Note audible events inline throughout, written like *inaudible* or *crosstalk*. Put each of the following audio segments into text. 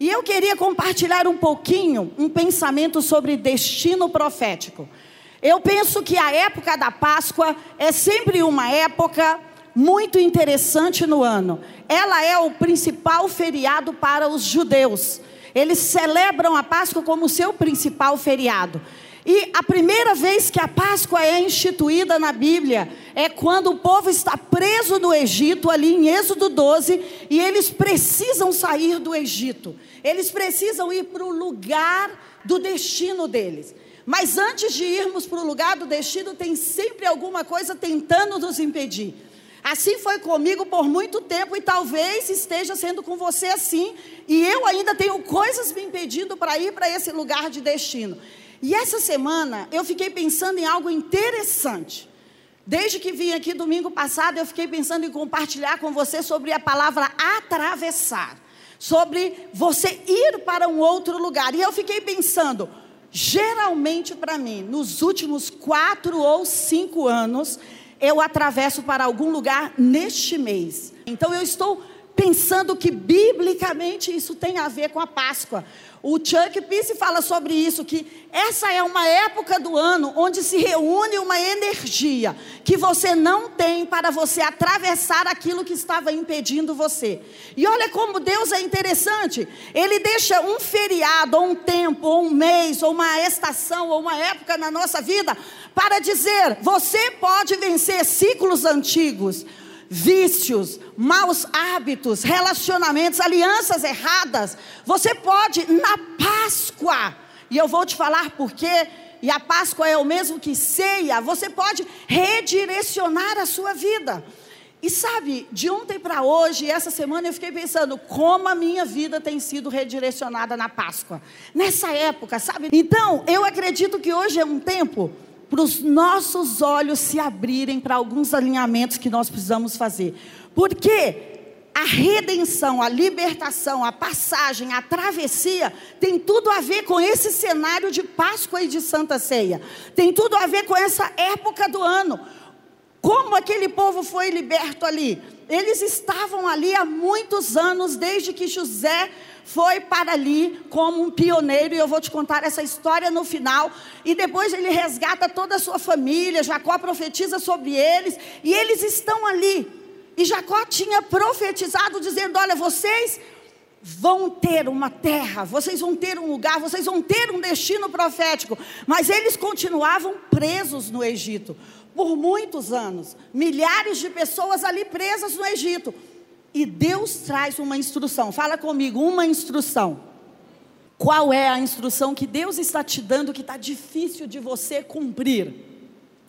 E eu queria compartilhar um pouquinho um pensamento sobre destino profético. Eu penso que a época da Páscoa é sempre uma época muito interessante no ano. Ela é o principal feriado para os judeus. Eles celebram a Páscoa como seu principal feriado. E a primeira vez que a Páscoa é instituída na Bíblia é quando o povo está preso no Egito, ali em Êxodo 12, e eles precisam sair do Egito. Eles precisam ir para o lugar do destino deles. Mas antes de irmos para o lugar do destino, tem sempre alguma coisa tentando nos impedir. Assim foi comigo por muito tempo e talvez esteja sendo com você assim. E eu ainda tenho coisas me impedindo para ir para esse lugar de destino. E essa semana eu fiquei pensando em algo interessante. Desde que vim aqui domingo passado, eu fiquei pensando em compartilhar com você sobre a palavra atravessar, sobre você ir para um outro lugar. E eu fiquei pensando, geralmente para mim, nos últimos quatro ou cinco anos, eu atravesso para algum lugar neste mês. Então eu estou pensando que biblicamente isso tem a ver com a Páscoa. O Chuck Pierce fala sobre isso, que essa é uma época do ano onde se reúne uma energia que você não tem para você atravessar aquilo que estava impedindo você. E olha como Deus é interessante. Ele deixa um feriado, ou um tempo, ou um mês, ou uma estação, ou uma época na nossa vida para dizer: você pode vencer ciclos antigos vícios, maus hábitos, relacionamentos, alianças erradas. Você pode na Páscoa, e eu vou te falar por quê, e a Páscoa é o mesmo que ceia, você pode redirecionar a sua vida. E sabe, de ontem para hoje, essa semana eu fiquei pensando como a minha vida tem sido redirecionada na Páscoa. Nessa época, sabe? Então, eu acredito que hoje é um tempo para os nossos olhos se abrirem para alguns alinhamentos que nós precisamos fazer. Porque a redenção, a libertação, a passagem, a travessia tem tudo a ver com esse cenário de Páscoa e de Santa Ceia. Tem tudo a ver com essa época do ano. Como aquele povo foi liberto ali? Eles estavam ali há muitos anos, desde que José foi para ali como um pioneiro, e eu vou te contar essa história no final. E depois ele resgata toda a sua família, Jacó profetiza sobre eles, e eles estão ali. E Jacó tinha profetizado, dizendo: Olha, vocês vão ter uma terra, vocês vão ter um lugar, vocês vão ter um destino profético. Mas eles continuavam presos no Egito por muitos anos milhares de pessoas ali presas no Egito. E Deus traz uma instrução. Fala comigo, uma instrução. Qual é a instrução que Deus está te dando que está difícil de você cumprir?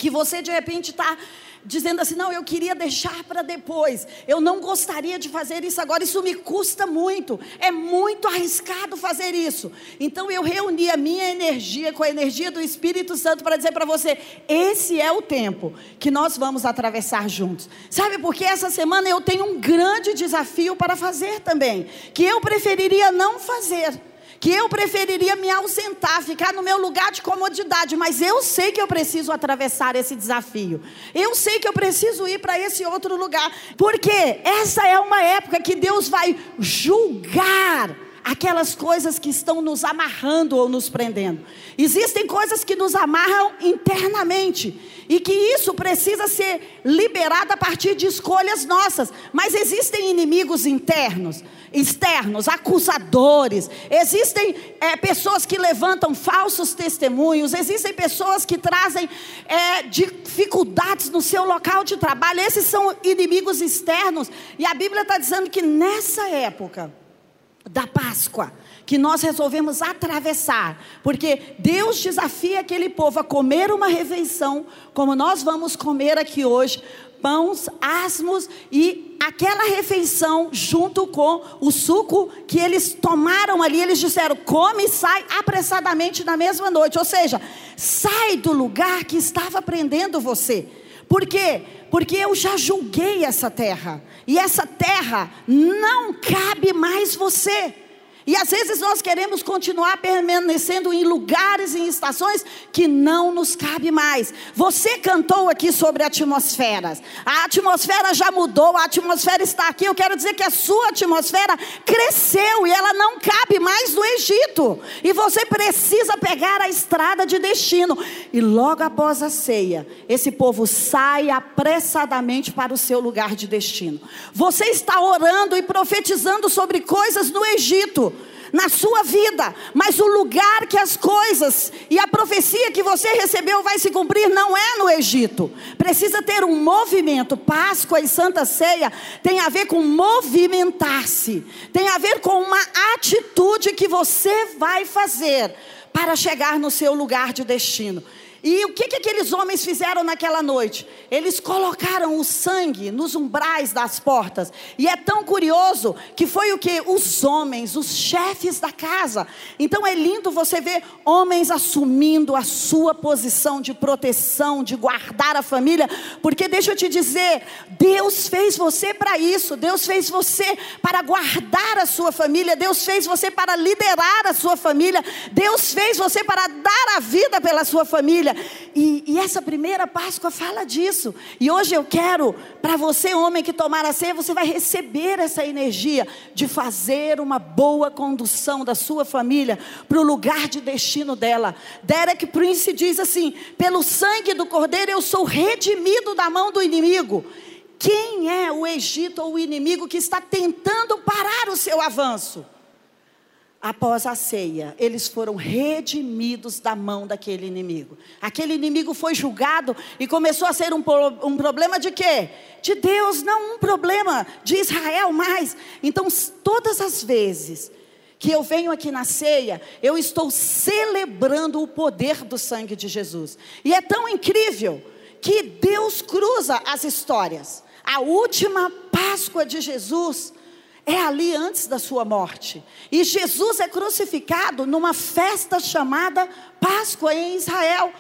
Que você de repente está dizendo assim: não, eu queria deixar para depois, eu não gostaria de fazer isso agora, isso me custa muito, é muito arriscado fazer isso. Então eu reuni a minha energia com a energia do Espírito Santo para dizer para você: esse é o tempo que nós vamos atravessar juntos. Sabe, porque essa semana eu tenho um grande desafio para fazer também, que eu preferiria não fazer que eu preferiria me ausentar, ficar no meu lugar de comodidade, mas eu sei que eu preciso atravessar esse desafio. Eu sei que eu preciso ir para esse outro lugar, porque essa é uma época que Deus vai julgar aquelas coisas que estão nos amarrando ou nos prendendo. Existem coisas que nos amarram internamente e que isso precisa ser liberado a partir de escolhas nossas. Mas existem inimigos internos, externos, acusadores. Existem é, pessoas que levantam falsos testemunhos. Existem pessoas que trazem é, dificuldades no seu local de trabalho. Esses são inimigos externos. E a Bíblia está dizendo que nessa época da Páscoa, que nós resolvemos atravessar, porque Deus desafia aquele povo a comer uma refeição, como nós vamos comer aqui hoje, pães asmos e aquela refeição junto com o suco que eles tomaram ali, eles disseram: come e sai apressadamente na mesma noite, ou seja, sai do lugar que estava prendendo você. Por quê? Porque eu já julguei essa terra. E essa terra não cabe mais você. E às vezes nós queremos continuar permanecendo em lugares e em estações que não nos cabe mais. Você cantou aqui sobre atmosferas. A atmosfera já mudou, a atmosfera está aqui. Eu quero dizer que a sua atmosfera cresceu e ela não cabe mais no Egito. E você precisa pegar a estrada de destino. E logo após a ceia, esse povo sai apressadamente para o seu lugar de destino. Você está orando e profetizando sobre coisas no Egito na sua vida, mas o lugar que as coisas e a profecia que você recebeu vai se cumprir não é no Egito. Precisa ter um movimento. Páscoa e Santa Ceia tem a ver com movimentar-se, tem a ver com uma atitude que você vai fazer para chegar no seu lugar de destino. E o que, que aqueles homens fizeram naquela noite? Eles colocaram o sangue nos umbrais das portas. E é tão curioso que foi o que? Os homens, os chefes da casa. Então é lindo você ver homens assumindo a sua posição de proteção, de guardar a família. Porque deixa eu te dizer, Deus fez você para isso. Deus fez você para guardar a sua família. Deus fez você para liderar a sua família. Deus fez você para dar a vida pela sua família família. E, e essa primeira Páscoa fala disso. E hoje eu quero, para você, homem que tomar a ceia, você vai receber essa energia de fazer uma boa condução da sua família para o lugar de destino dela. Derek Prince diz assim: pelo sangue do cordeiro eu sou redimido da mão do inimigo. Quem é o Egito ou o inimigo que está tentando parar o seu avanço? Após a ceia, eles foram redimidos da mão daquele inimigo. Aquele inimigo foi julgado e começou a ser um, um, problema de quê? De Deus, não um problema de Israel mais. Então, todas as vezes que eu venho aqui na ceia, eu estou celebrando o poder do sangue de Jesus. E é tão incrível que Deus cruza as histórias. A última Páscoa de Jesus é ali antes da sua morte. E Jesus é crucificado numa festa chamada Páscoa em Israel.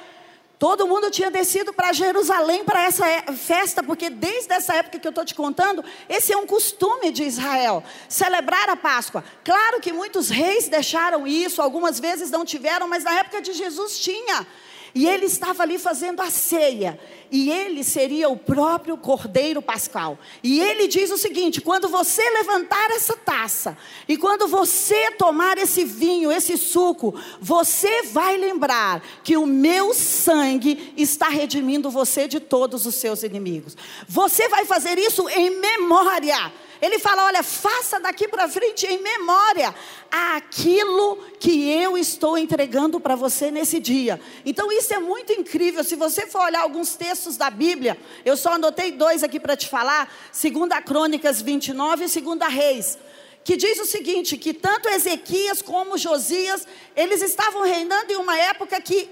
Todo mundo tinha descido para Jerusalém para essa é, festa, porque desde essa época que eu estou te contando, esse é um costume de Israel, celebrar a Páscoa. Claro que muitos reis deixaram isso, algumas vezes não tiveram, mas na época de Jesus tinha. E ele estava ali fazendo a ceia. E ele seria o próprio Cordeiro Pascal. E ele diz o seguinte: quando você levantar essa taça, e quando você tomar esse vinho, esse suco, você vai lembrar que o meu sangue está redimindo você de todos os seus inimigos. Você vai fazer isso em memória. Ele fala: olha, faça daqui para frente em memória aquilo que eu estou entregando para você nesse dia. Então isso é muito incrível. Se você for olhar alguns textos da Bíblia, eu só anotei dois aqui para te falar: 2 Crônicas 29 e 2 Reis que diz o seguinte: que tanto Ezequias como Josias, eles estavam reinando em uma época que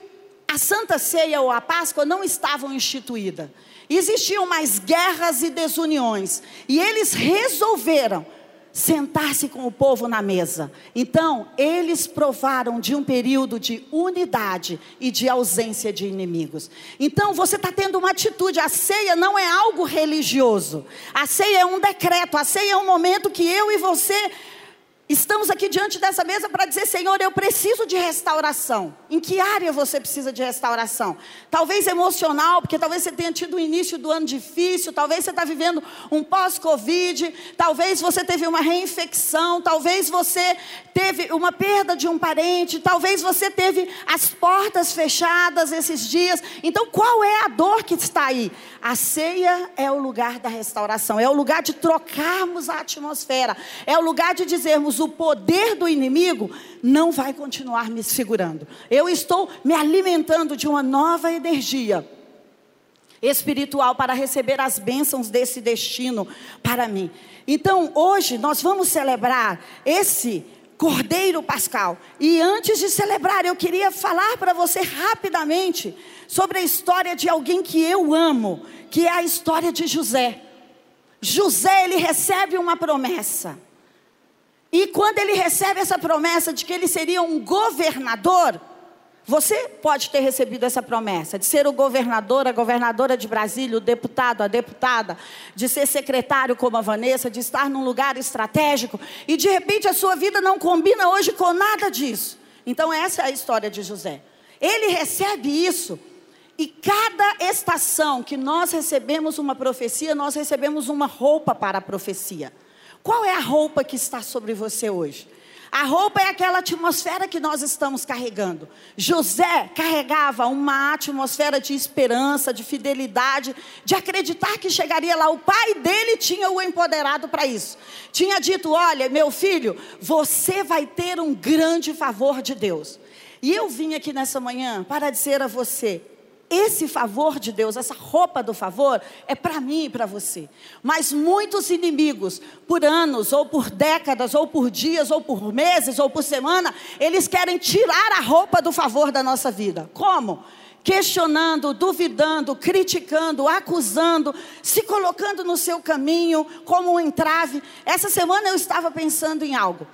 a Santa Ceia ou a Páscoa não estavam instituída. Existiam mais guerras e desuniões. E eles resolveram sentar-se com o povo na mesa. Então, eles provaram de um período de unidade e de ausência de inimigos. Então, você está tendo uma atitude. A ceia não é algo religioso. A ceia é um decreto. A ceia é um momento que eu e você Estamos aqui diante dessa mesa para dizer, Senhor, eu preciso de restauração. Em que área você precisa de restauração? Talvez emocional, porque talvez você tenha tido um início do ano difícil, talvez você está vivendo um pós-Covid, talvez você teve uma reinfecção, talvez você teve uma perda de um parente, talvez você teve as portas fechadas esses dias. Então, qual é a dor que está aí? A ceia é o lugar da restauração, é o lugar de trocarmos a atmosfera, é o lugar de dizermos o poder do inimigo não vai continuar me segurando. Eu estou me alimentando de uma nova energia espiritual para receber as bênçãos desse destino para mim. Então, hoje nós vamos celebrar esse Cordeiro Pascal. E antes de celebrar, eu queria falar para você rapidamente sobre a história de alguém que eu amo, que é a história de José. José, ele recebe uma promessa. E quando ele recebe essa promessa de que ele seria um governador, você pode ter recebido essa promessa de ser o governador, a governadora de Brasília, o deputado, a deputada, de ser secretário como a Vanessa, de estar num lugar estratégico, e de repente a sua vida não combina hoje com nada disso. Então, essa é a história de José. Ele recebe isso, e cada estação que nós recebemos uma profecia, nós recebemos uma roupa para a profecia. Qual é a roupa que está sobre você hoje? A roupa é aquela atmosfera que nós estamos carregando. José carregava uma atmosfera de esperança, de fidelidade, de acreditar que chegaria lá. O pai dele tinha o empoderado para isso. Tinha dito: Olha, meu filho, você vai ter um grande favor de Deus. E eu vim aqui nessa manhã para dizer a você: esse favor de Deus, essa roupa do favor, é para mim e para você. Mas muitos inimigos, por anos, ou por décadas, ou por dias, ou por meses, ou por semana, eles querem tirar a roupa do favor da nossa vida. Como? Questionando, duvidando, criticando, acusando, se colocando no seu caminho como um entrave. Essa semana eu estava pensando em algo.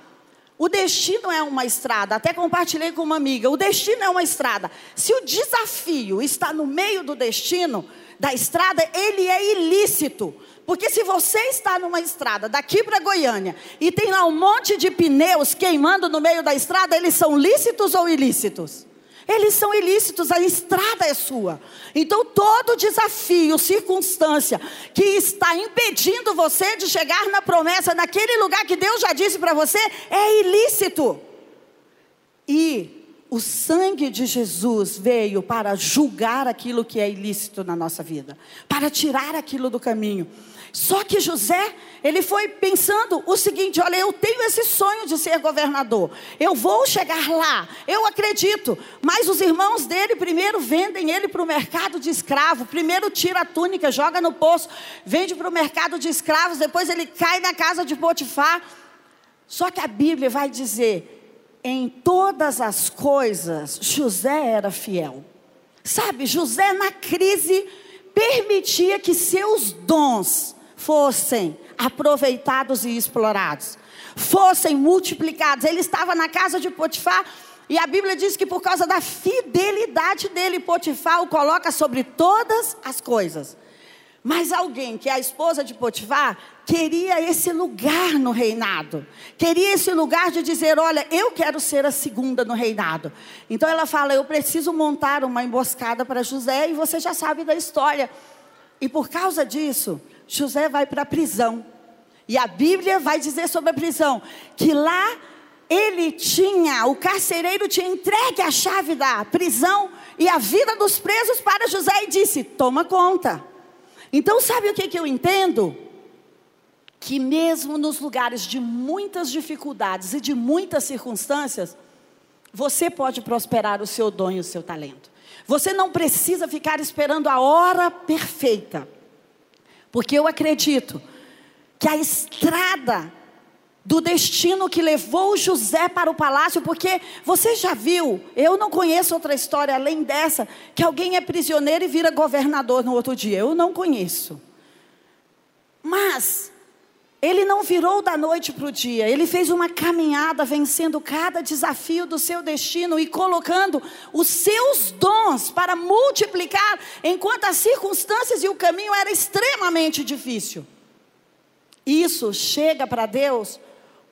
O destino é uma estrada, até compartilhei com uma amiga. O destino é uma estrada. Se o desafio está no meio do destino, da estrada, ele é ilícito. Porque se você está numa estrada daqui para Goiânia e tem lá um monte de pneus queimando no meio da estrada, eles são lícitos ou ilícitos? Eles são ilícitos, a estrada é sua. Então, todo desafio, circunstância que está impedindo você de chegar na promessa, naquele lugar que Deus já disse para você, é ilícito. E o sangue de Jesus veio para julgar aquilo que é ilícito na nossa vida, para tirar aquilo do caminho. Só que José, ele foi pensando o seguinte: olha, eu tenho esse sonho de ser governador, eu vou chegar lá, eu acredito. Mas os irmãos dele primeiro vendem ele para o mercado de escravo, primeiro tira a túnica, joga no poço, vende para o mercado de escravos, depois ele cai na casa de Potifar. Só que a Bíblia vai dizer: em todas as coisas, José era fiel. Sabe, José na crise permitia que seus dons fossem aproveitados e explorados, fossem multiplicados. Ele estava na casa de Potifar e a Bíblia diz que por causa da fidelidade dele, Potifar o coloca sobre todas as coisas. Mas alguém que é a esposa de Potifar queria esse lugar no reinado. Queria esse lugar de dizer: Olha, eu quero ser a segunda no reinado. Então ela fala: Eu preciso montar uma emboscada para José, e você já sabe da história. E por causa disso, José vai para a prisão. E a Bíblia vai dizer sobre a prisão que lá ele tinha, o carcereiro tinha entregue a chave da prisão e a vida dos presos para José e disse: toma conta. Então, sabe o que, que eu entendo? Que mesmo nos lugares de muitas dificuldades e de muitas circunstâncias, você pode prosperar o seu dom e o seu talento. Você não precisa ficar esperando a hora perfeita. Porque eu acredito que a estrada do destino que levou José para o palácio, porque você já viu, eu não conheço outra história além dessa, que alguém é prisioneiro e vira governador no outro dia. Eu não conheço. Mas ele não virou da noite para o dia, ele fez uma caminhada vencendo cada desafio do seu destino e colocando os seus dons para multiplicar, enquanto as circunstâncias e o caminho era extremamente difícil. Isso chega para Deus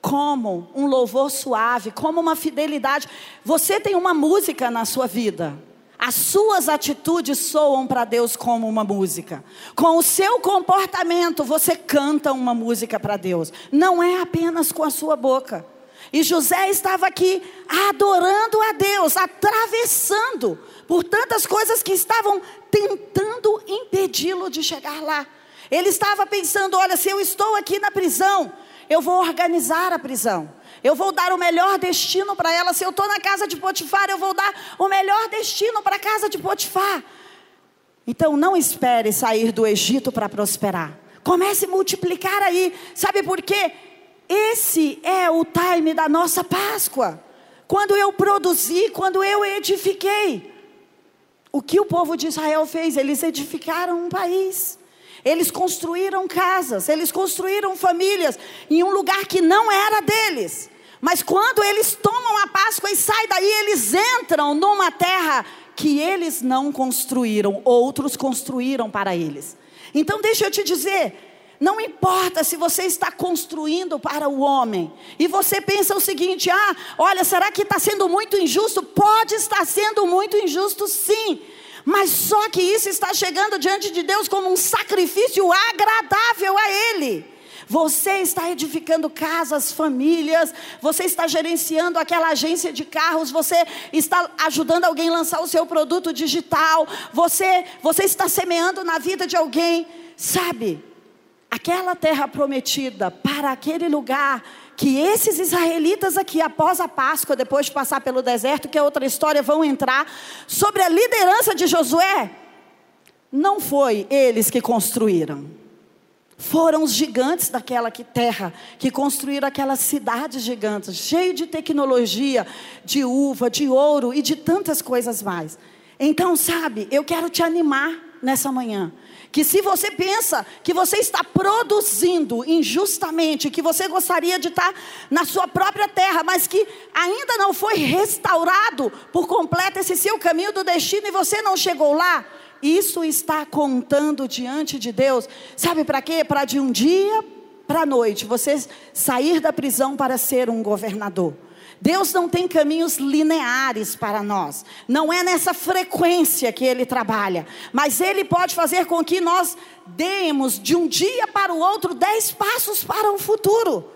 como um louvor suave, como uma fidelidade. Você tem uma música na sua vida. As suas atitudes soam para Deus como uma música. Com o seu comportamento, você canta uma música para Deus. Não é apenas com a sua boca. E José estava aqui adorando a Deus, atravessando por tantas coisas que estavam tentando impedi-lo de chegar lá. Ele estava pensando: olha, se eu estou aqui na prisão, eu vou organizar a prisão. Eu vou dar o melhor destino para ela. Se eu estou na casa de Potifar, eu vou dar o melhor destino para a casa de Potifar. Então não espere sair do Egito para prosperar. Comece a multiplicar aí. Sabe por quê? Esse é o time da nossa Páscoa. Quando eu produzi, quando eu edifiquei. O que o povo de Israel fez? Eles edificaram um país. Eles construíram casas, eles construíram famílias em um lugar que não era deles. Mas quando eles tomam a Páscoa e saem daí, eles entram numa terra que eles não construíram, outros construíram para eles. Então deixa eu te dizer, não importa se você está construindo para o homem e você pensa o seguinte: ah, olha, será que está sendo muito injusto? Pode estar sendo muito injusto, sim. Mas só que isso está chegando diante de Deus como um sacrifício agradável a Ele. Você está edificando casas, famílias, você está gerenciando aquela agência de carros, você está ajudando alguém a lançar o seu produto digital, você, você está semeando na vida de alguém, sabe? Aquela terra prometida para aquele lugar que esses israelitas aqui, após a Páscoa, depois de passar pelo deserto, que é outra história, vão entrar, sobre a liderança de Josué, não foi eles que construíram. Foram os gigantes daquela que terra que construíram aquelas cidades gigantes, cheio de tecnologia, de uva, de ouro e de tantas coisas mais. Então, sabe, eu quero te animar nessa manhã que se você pensa que você está produzindo injustamente, que você gostaria de estar na sua própria terra, mas que ainda não foi restaurado por completo esse seu caminho do destino e você não chegou lá, isso está contando diante de Deus. Sabe para quê? Para de um dia para a noite você sair da prisão para ser um governador. Deus não tem caminhos lineares para nós. Não é nessa frequência que Ele trabalha. Mas Ele pode fazer com que nós demos de um dia para o outro dez passos para o futuro.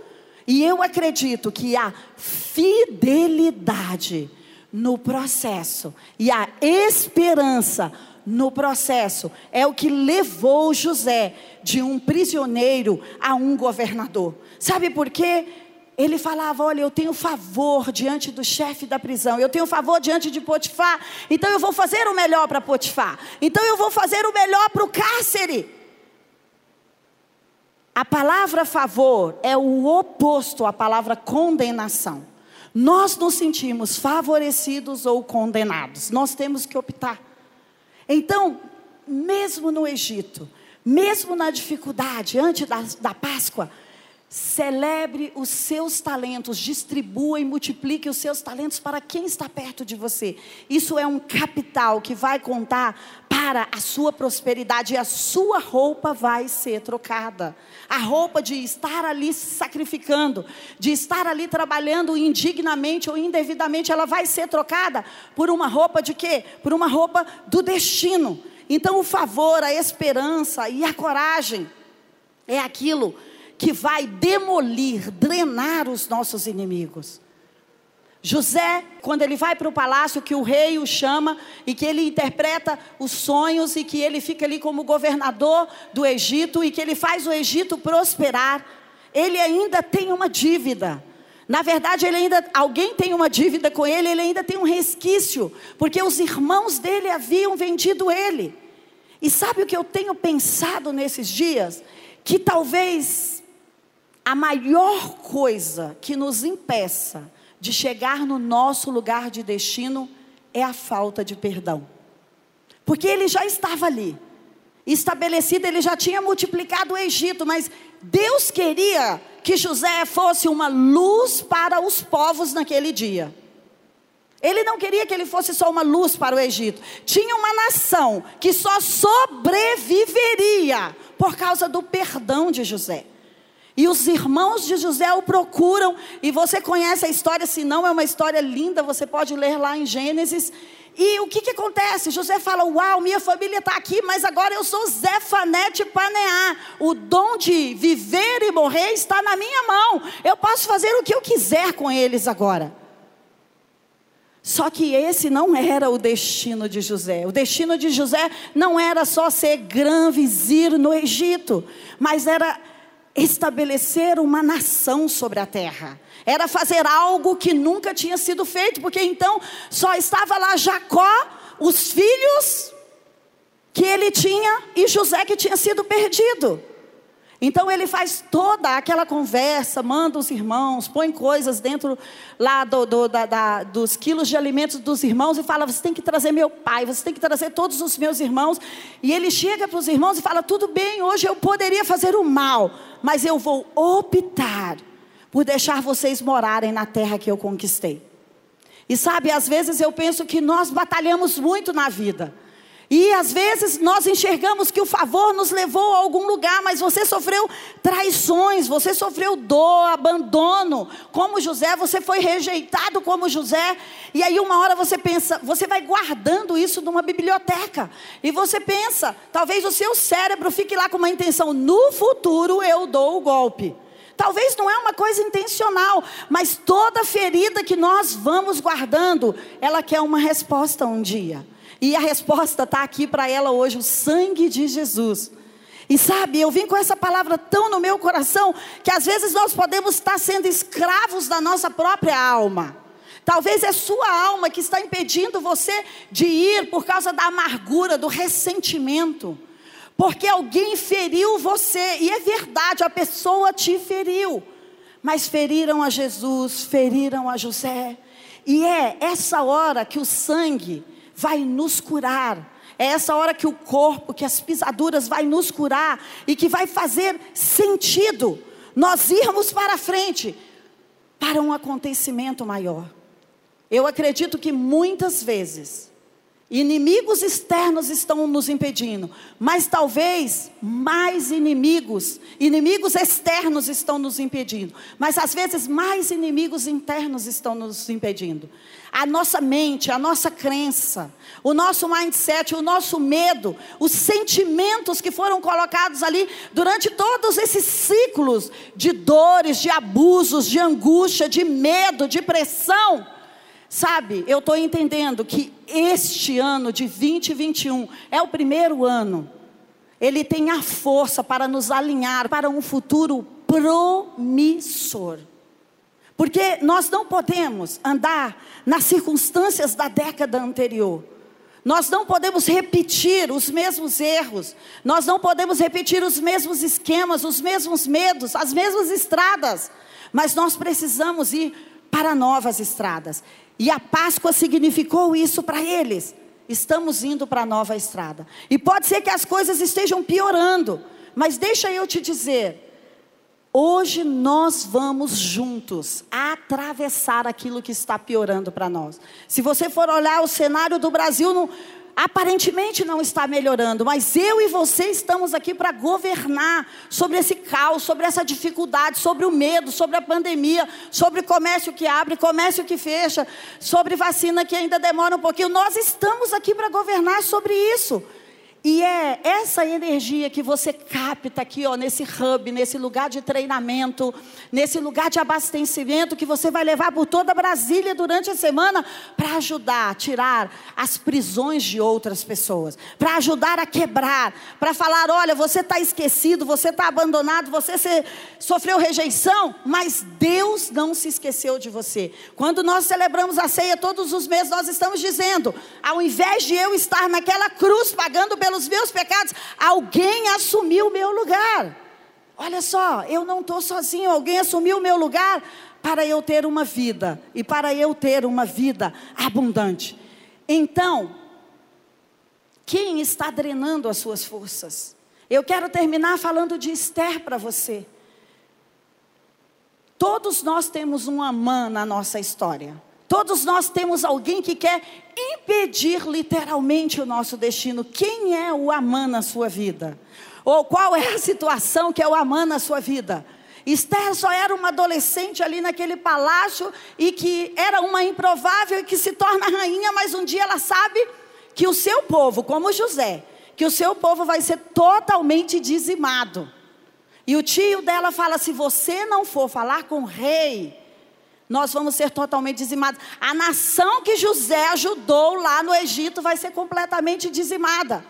E eu acredito que a fidelidade no processo e a esperança no processo é o que levou José de um prisioneiro a um governador. Sabe por quê? ele falava: Olha, eu tenho favor diante do chefe da prisão, eu tenho favor diante de Potifar, então eu vou fazer o melhor para Potifar, então eu vou fazer o melhor para o cárcere. A palavra favor é o oposto à palavra condenação. Nós nos sentimos favorecidos ou condenados, nós temos que optar. Então, mesmo no Egito, mesmo na dificuldade, antes da, da Páscoa, Celebre os seus talentos, distribua e multiplique os seus talentos para quem está perto de você. Isso é um capital que vai contar para a sua prosperidade e a sua roupa vai ser trocada. A roupa de estar ali se sacrificando, de estar ali trabalhando indignamente ou indevidamente, ela vai ser trocada por uma roupa de quê? Por uma roupa do destino. Então o favor, a esperança e a coragem é aquilo que vai demolir, drenar os nossos inimigos. José, quando ele vai para o palácio, que o rei o chama e que ele interpreta os sonhos e que ele fica ali como governador do Egito e que ele faz o Egito prosperar, ele ainda tem uma dívida. Na verdade, ele ainda alguém tem uma dívida com ele, ele ainda tem um resquício, porque os irmãos dele haviam vendido ele. E sabe o que eu tenho pensado nesses dias? Que talvez a maior coisa que nos impeça de chegar no nosso lugar de destino é a falta de perdão. Porque ele já estava ali, estabelecido, ele já tinha multiplicado o Egito, mas Deus queria que José fosse uma luz para os povos naquele dia. Ele não queria que ele fosse só uma luz para o Egito. Tinha uma nação que só sobreviveria por causa do perdão de José. E os irmãos de José o procuram, e você conhece a história, se não é uma história linda, você pode ler lá em Gênesis. E o que, que acontece? José fala: Uau, minha família está aqui, mas agora eu sou Zefanete Paneá. O dom de viver e morrer está na minha mão. Eu posso fazer o que eu quiser com eles agora. Só que esse não era o destino de José. O destino de José não era só ser grã vizir no Egito, mas era estabelecer uma nação sobre a terra. Era fazer algo que nunca tinha sido feito, porque então só estava lá Jacó, os filhos que ele tinha e José que tinha sido perdido. Então ele faz toda aquela conversa, manda os irmãos, põe coisas dentro lá do, do, da, da, dos quilos de alimentos dos irmãos e fala: você tem que trazer meu pai, você tem que trazer todos os meus irmãos. E ele chega para os irmãos e fala: tudo bem, hoje eu poderia fazer o mal, mas eu vou optar por deixar vocês morarem na terra que eu conquistei. E sabe, às vezes eu penso que nós batalhamos muito na vida. E às vezes nós enxergamos que o favor nos levou a algum lugar, mas você sofreu traições, você sofreu dor, abandono, como José, você foi rejeitado como José. E aí uma hora você pensa, você vai guardando isso numa biblioteca. E você pensa, talvez o seu cérebro fique lá com uma intenção, no futuro eu dou o golpe. Talvez não é uma coisa intencional, mas toda ferida que nós vamos guardando, ela quer uma resposta um dia. E a resposta está aqui para ela hoje: o sangue de Jesus. E sabe, eu vim com essa palavra tão no meu coração que às vezes nós podemos estar sendo escravos da nossa própria alma. Talvez é sua alma que está impedindo você de ir por causa da amargura, do ressentimento. Porque alguém feriu você, e é verdade, a pessoa te feriu. Mas feriram a Jesus, feriram a José. E é essa hora que o sangue vai nos curar. É essa hora que o corpo, que as pisaduras vai nos curar e que vai fazer sentido nós irmos para frente para um acontecimento maior. Eu acredito que muitas vezes Inimigos externos estão nos impedindo, mas talvez mais inimigos, inimigos externos estão nos impedindo, mas às vezes mais inimigos internos estão nos impedindo. A nossa mente, a nossa crença, o nosso mindset, o nosso medo, os sentimentos que foram colocados ali durante todos esses ciclos de dores, de abusos, de angústia, de medo, de pressão Sabe, eu estou entendendo que este ano de 2021 é o primeiro ano. Ele tem a força para nos alinhar para um futuro promissor. Porque nós não podemos andar nas circunstâncias da década anterior. Nós não podemos repetir os mesmos erros, nós não podemos repetir os mesmos esquemas, os mesmos medos, as mesmas estradas, mas nós precisamos ir para novas estradas. E a Páscoa significou isso para eles. Estamos indo para a nova estrada. E pode ser que as coisas estejam piorando, mas deixa eu te dizer, Hoje nós vamos juntos atravessar aquilo que está piorando para nós. Se você for olhar o cenário do Brasil, não, aparentemente não está melhorando, mas eu e você estamos aqui para governar sobre esse caos, sobre essa dificuldade, sobre o medo, sobre a pandemia, sobre comércio que abre, comércio que fecha, sobre vacina que ainda demora um pouquinho. Nós estamos aqui para governar sobre isso. E é essa energia que você capta aqui, ó, nesse hub, nesse lugar de treinamento, nesse lugar de abastecimento que você vai levar por toda Brasília durante a semana para ajudar a tirar as prisões de outras pessoas, para ajudar a quebrar, para falar: olha, você está esquecido, você está abandonado, você se, sofreu rejeição, mas Deus não se esqueceu de você. Quando nós celebramos a ceia todos os meses, nós estamos dizendo: ao invés de eu estar naquela cruz pagando pelo pelos meus pecados, alguém assumiu o meu lugar. Olha só, eu não estou sozinho, alguém assumiu o meu lugar para eu ter uma vida e para eu ter uma vida abundante. Então, quem está drenando as suas forças? Eu quero terminar falando de Esther para você. Todos nós temos um Amã na nossa história. Todos nós temos alguém que quer impedir literalmente o nosso destino. Quem é o Amã na sua vida? Ou qual é a situação que é o Amã na sua vida? Esther só era uma adolescente ali naquele palácio e que era uma improvável e que se torna rainha, mas um dia ela sabe que o seu povo, como José, que o seu povo vai ser totalmente dizimado. E o tio dela fala: se você não for falar com o rei, nós vamos ser totalmente dizimados. A nação que José ajudou lá no Egito vai ser completamente dizimada.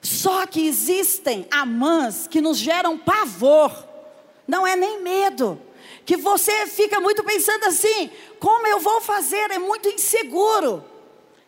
Só que existem amãs que nos geram pavor, não é nem medo. Que você fica muito pensando assim: como eu vou fazer? É muito inseguro.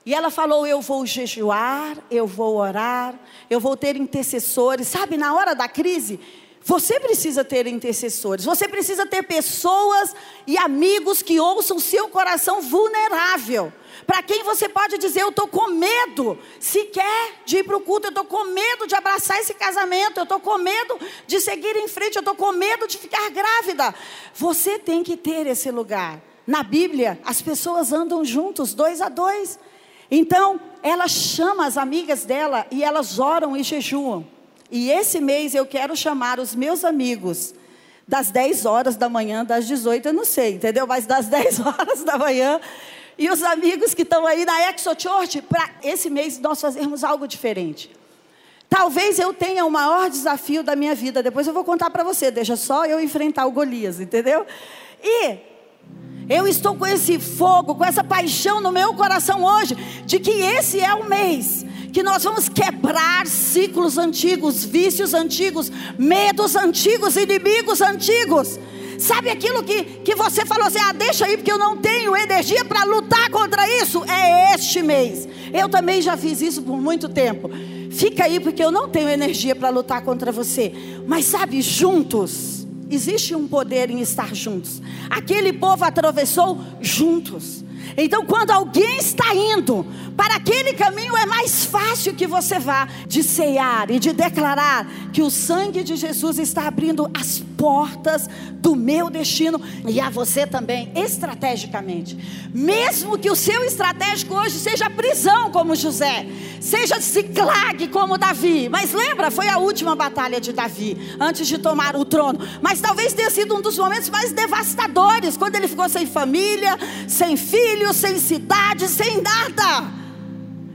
E ela falou: Eu vou jejuar, eu vou orar, eu vou ter intercessores. Sabe, na hora da crise, você precisa ter intercessores, você precisa ter pessoas e amigos que ouçam seu coração vulnerável. Para quem você pode dizer, eu estou com medo sequer de ir para o culto, eu estou com medo de abraçar esse casamento, eu estou com medo de seguir em frente, eu estou com medo de ficar grávida. Você tem que ter esse lugar. Na Bíblia, as pessoas andam juntos, dois a dois. Então, ela chama as amigas dela e elas oram e jejuam. E esse mês eu quero chamar os meus amigos das 10 horas da manhã, das 18, eu não sei, entendeu? Mas das *laughs* 10 horas da manhã. E os amigos que estão aí na Exo Church, para esse mês nós fazermos algo diferente. Talvez eu tenha o maior desafio da minha vida. Depois eu vou contar para você. Deixa só eu enfrentar o Golias, entendeu? E eu estou com esse fogo, com essa paixão no meu coração hoje, de que esse é o mês que nós vamos quebrar ciclos antigos, vícios antigos, medos antigos, inimigos antigos. Sabe aquilo que, que você falou assim: ah, deixa aí, porque eu não tenho energia para lutar contra isso? É este mês. Eu também já fiz isso por muito tempo. Fica aí, porque eu não tenho energia para lutar contra você. Mas sabe, juntos Existe um poder em estar juntos. Aquele povo atravessou juntos. Então, quando alguém está indo para aquele caminho, é mais fácil que você vá de cear e de declarar que o sangue de Jesus está abrindo as portas do meu destino e a você também, estrategicamente. Mesmo que o seu estratégico hoje seja prisão, como José, seja Ciclag, como Davi. Mas lembra, foi a última batalha de Davi, antes de tomar o trono. Mas talvez tenha sido um dos momentos mais devastadores, quando ele ficou sem família, sem filhos, sem cidade, sem nada.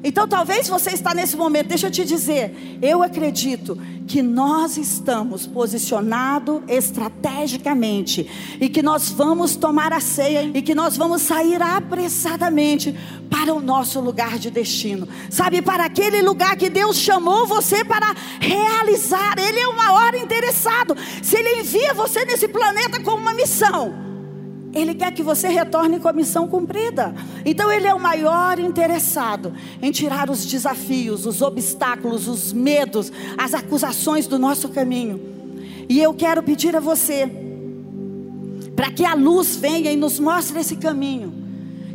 Então talvez você está nesse momento, deixa eu te dizer, eu acredito que nós estamos posicionados estrategicamente e que nós vamos tomar a ceia e que nós vamos sair apressadamente para o nosso lugar de destino. Sabe, para aquele lugar que Deus chamou você para realizar. Ele é o maior interessado. Se ele envia você nesse planeta com uma missão, ele quer que você retorne com a missão cumprida. Então, Ele é o maior interessado em tirar os desafios, os obstáculos, os medos, as acusações do nosso caminho. E eu quero pedir a você, para que a luz venha e nos mostre esse caminho,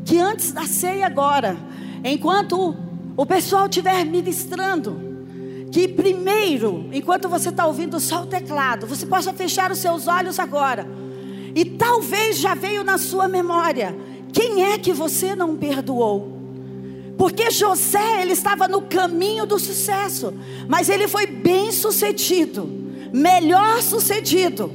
que antes da ceia agora, enquanto o pessoal estiver ministrando, que primeiro, enquanto você está ouvindo só o teclado, você possa fechar os seus olhos agora e talvez já veio na sua memória: quem é que você não perdoou? Porque José, ele estava no caminho do sucesso, mas ele foi bem sucedido, melhor sucedido,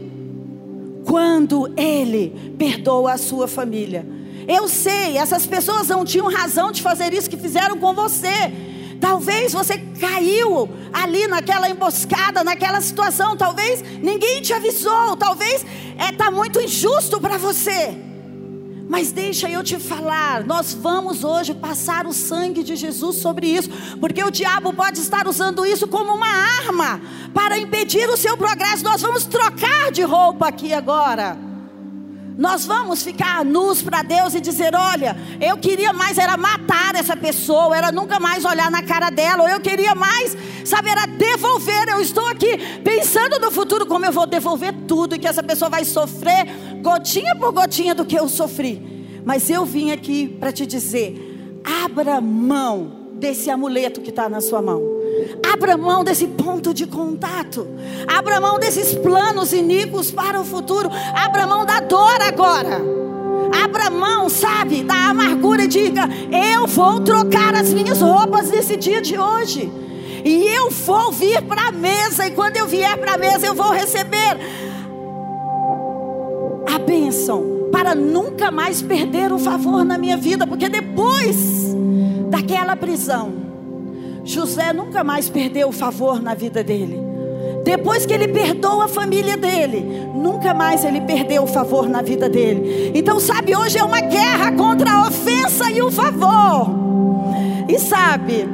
quando ele perdoa a sua família. Eu sei, essas pessoas não tinham razão de fazer isso que fizeram com você. Talvez você caiu ali naquela emboscada, naquela situação. Talvez ninguém te avisou. Talvez está é, tá muito injusto para você. Mas deixa eu te falar, nós vamos hoje passar o sangue de Jesus sobre isso, porque o diabo pode estar usando isso como uma arma para impedir o seu progresso. Nós vamos trocar de roupa aqui agora. Nós vamos ficar nus para Deus e dizer: olha, eu queria mais era matar essa pessoa, era nunca mais olhar na cara dela, ou eu queria mais, sabe, era devolver. Eu estou aqui pensando no futuro, como eu vou devolver tudo e que essa pessoa vai sofrer, gotinha por gotinha, do que eu sofri. Mas eu vim aqui para te dizer: abra mão desse amuleto que está na sua mão. Abra mão desse ponto de contato. Abra mão desses planos iníquos para o futuro. Abra mão da dor agora. Abra mão, sabe, da amargura e diga: Eu vou trocar as minhas roupas nesse dia de hoje. E eu vou vir para a mesa. E quando eu vier para a mesa, eu vou receber a bênção para nunca mais perder o favor na minha vida, porque depois daquela prisão, José nunca mais perdeu o favor na vida dele. Depois que ele perdoou a família dele, nunca mais ele perdeu o favor na vida dele. Então, sabe, hoje é uma guerra contra a ofensa e o favor. E sabe,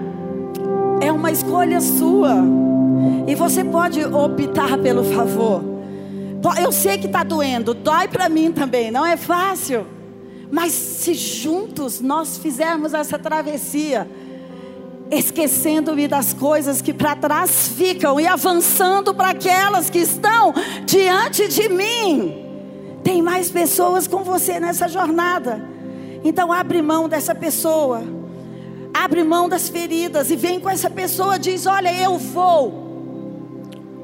é uma escolha sua. E você pode optar pelo favor. Eu sei que está doendo, dói para mim também, não é fácil. Mas se juntos nós fizermos essa travessia, esquecendo-me das coisas que para trás ficam e avançando para aquelas que estão diante de mim. Tem mais pessoas com você nessa jornada. Então abre mão dessa pessoa. Abre mão das feridas e vem com essa pessoa diz: "Olha, eu vou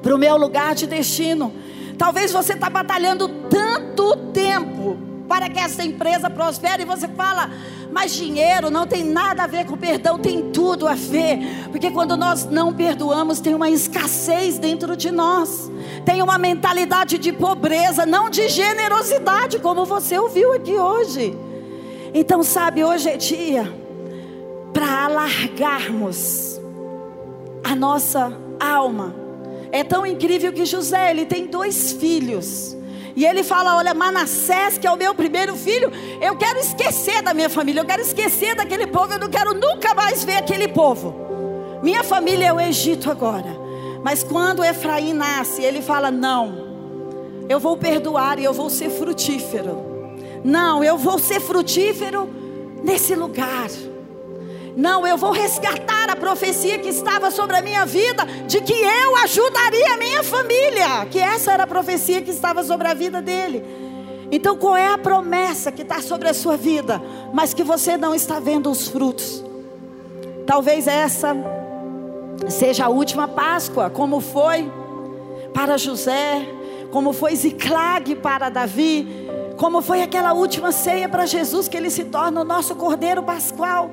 para o meu lugar de destino". Talvez você está batalhando tanto tempo para que essa empresa prospere. E você fala, mas dinheiro não tem nada a ver com perdão, tem tudo a ver. Porque quando nós não perdoamos, tem uma escassez dentro de nós, tem uma mentalidade de pobreza, não de generosidade, como você ouviu aqui hoje. Então, sabe, hoje é dia para alargarmos a nossa alma. É tão incrível que José, ele tem dois filhos. E ele fala: Olha, Manassés, que é o meu primeiro filho, eu quero esquecer da minha família, eu quero esquecer daquele povo, eu não quero nunca mais ver aquele povo. Minha família é o Egito agora. Mas quando Efraim nasce, ele fala: Não, eu vou perdoar e eu vou ser frutífero. Não, eu vou ser frutífero nesse lugar. Não, eu vou resgatar a profecia que estava sobre a minha vida, de que eu ajudaria a minha família. Que essa era a profecia que estava sobre a vida dele. Então, qual é a promessa que está sobre a sua vida, mas que você não está vendo os frutos? Talvez essa seja a última Páscoa, como foi para José, como foi Ziclag para Davi, como foi aquela última ceia para Jesus, que ele se torna o nosso Cordeiro Pascual.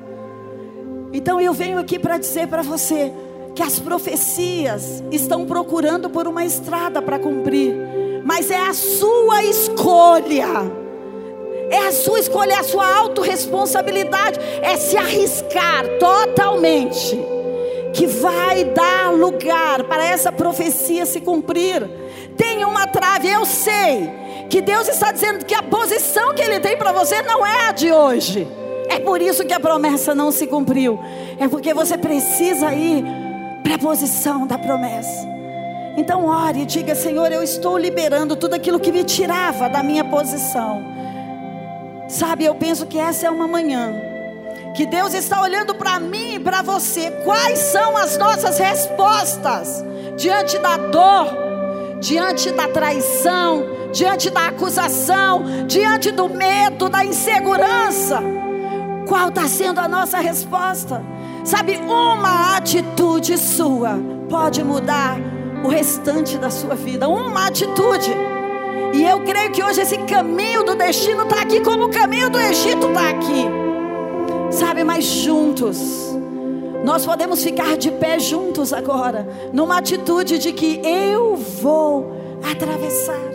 Então eu venho aqui para dizer para você que as profecias estão procurando por uma estrada para cumprir, mas é a sua escolha. É a sua escolha, é a sua autorresponsabilidade, é se arriscar totalmente, que vai dar lugar para essa profecia se cumprir. Tem uma trave, eu sei que Deus está dizendo que a posição que Ele tem para você não é a de hoje. É por isso que a promessa não se cumpriu. É porque você precisa ir para a posição da promessa. Então ore e diga: Senhor, eu estou liberando tudo aquilo que me tirava da minha posição. Sabe, eu penso que essa é uma manhã que Deus está olhando para mim e para você. Quais são as nossas respostas diante da dor, diante da traição, diante da acusação, diante do medo, da insegurança? Qual está sendo a nossa resposta? Sabe, uma atitude sua pode mudar o restante da sua vida. Uma atitude. E eu creio que hoje esse caminho do destino está aqui, como o caminho do Egito está aqui. Sabe, mas juntos. Nós podemos ficar de pé juntos agora, numa atitude de que eu vou atravessar.